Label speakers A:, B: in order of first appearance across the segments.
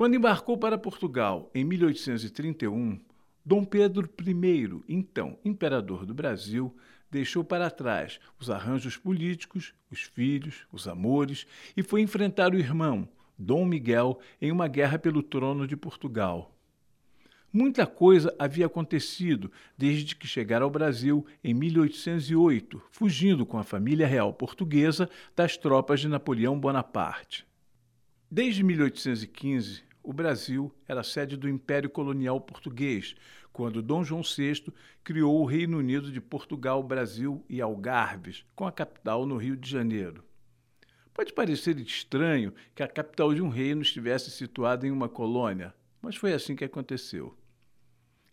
A: Quando embarcou para Portugal em 1831, Dom Pedro I, então imperador do Brasil, deixou para trás os arranjos políticos, os filhos, os amores e foi enfrentar o irmão, Dom Miguel, em uma guerra pelo trono de Portugal. Muita coisa havia acontecido desde que chegara ao Brasil em 1808, fugindo com a família real portuguesa das tropas de Napoleão Bonaparte. Desde 1815, o Brasil era sede do Império Colonial Português, quando Dom João VI criou o Reino Unido de Portugal, Brasil e Algarves, com a capital no Rio de Janeiro. Pode parecer estranho que a capital de um reino estivesse situada em uma colônia, mas foi assim que aconteceu.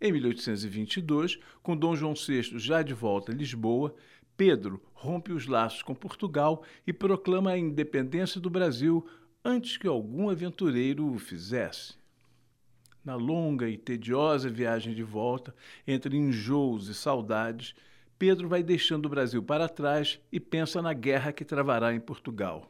A: Em 1822, com Dom João VI já de volta a Lisboa, Pedro rompe os laços com Portugal e proclama a independência do Brasil antes que algum aventureiro o fizesse. Na longa e tediosa viagem de volta, entre enjoos e saudades, Pedro vai deixando o Brasil para trás e pensa na guerra que travará em Portugal.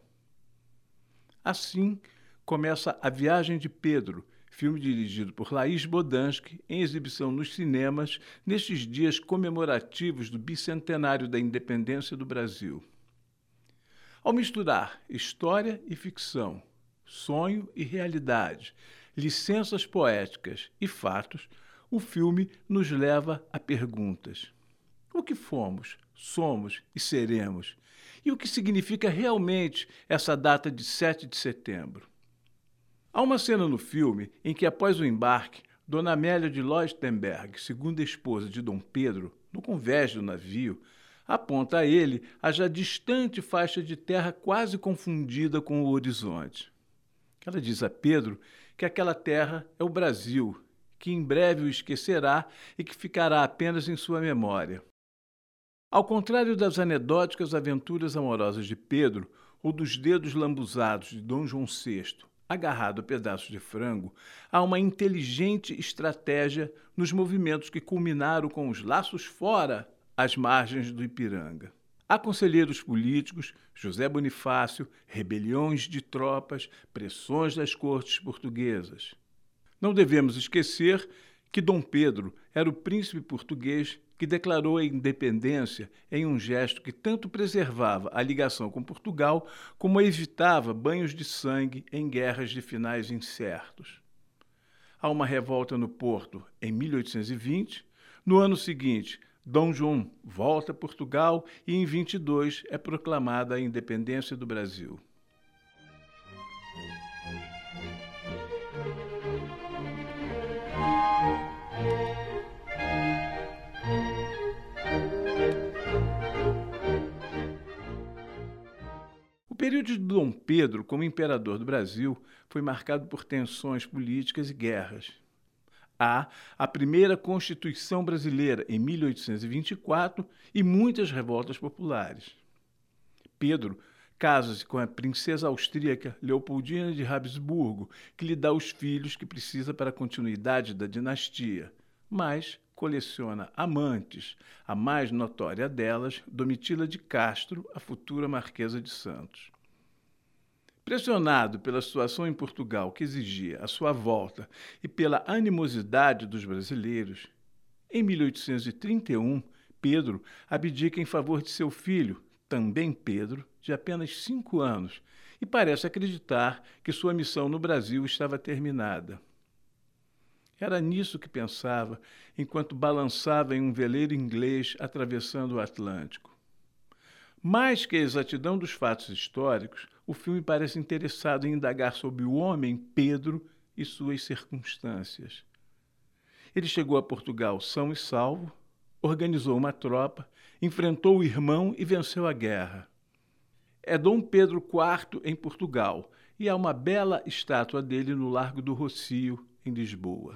A: Assim começa A Viagem de Pedro, filme dirigido por Laís Bodansky, em exibição nos cinemas nestes dias comemorativos do bicentenário da independência do Brasil. Ao misturar história e ficção, sonho e realidade, licenças poéticas e fatos, o filme nos leva a perguntas. O que fomos, somos e seremos? E o que significa realmente essa data de 7 de setembro? Há uma cena no filme em que, após o embarque, Dona Amélia de Leuchtenberg, segunda esposa de Dom Pedro, no convés do navio, aponta a ele a já distante faixa de terra quase confundida com o horizonte. Ela diz a Pedro que aquela terra é o Brasil, que em breve o esquecerá e que ficará apenas em sua memória. Ao contrário das anedóticas aventuras amorosas de Pedro ou dos dedos lambuzados de Dom João VI, agarrado a pedaços de frango, há uma inteligente estratégia nos movimentos que culminaram com os laços fora às margens do Ipiranga. Há conselheiros políticos, José Bonifácio, rebeliões de tropas, pressões das cortes portuguesas. Não devemos esquecer que Dom Pedro era o príncipe português que declarou a independência em um gesto que tanto preservava a ligação com Portugal como evitava banhos de sangue em guerras de finais incertos. Há uma revolta no Porto em 1820. No ano seguinte, Dom João volta a Portugal e em 22 é proclamada a independência do Brasil. O período de Dom Pedro como imperador do Brasil foi marcado por tensões políticas e guerras. Há a primeira Constituição Brasileira, em 1824, e muitas revoltas populares. Pedro casa-se com a princesa austríaca Leopoldina de Habsburgo, que lhe dá os filhos que precisa para a continuidade da dinastia, mas coleciona amantes, a mais notória delas, Domitila de Castro, a futura Marquesa de Santos. Pressionado pela situação em Portugal que exigia a sua volta e pela animosidade dos brasileiros, em 1831, Pedro abdica em favor de seu filho, também Pedro, de apenas cinco anos, e parece acreditar que sua missão no Brasil estava terminada. Era nisso que pensava enquanto balançava em um veleiro inglês atravessando o Atlântico. Mais que a exatidão dos fatos históricos, o filme parece interessado em indagar sobre o homem Pedro e suas circunstâncias. Ele chegou a Portugal são e salvo, organizou uma tropa, enfrentou o irmão e venceu a guerra. é Dom Pedro IV em Portugal e há uma bela estátua dele no Largo do Rocio, em Lisboa.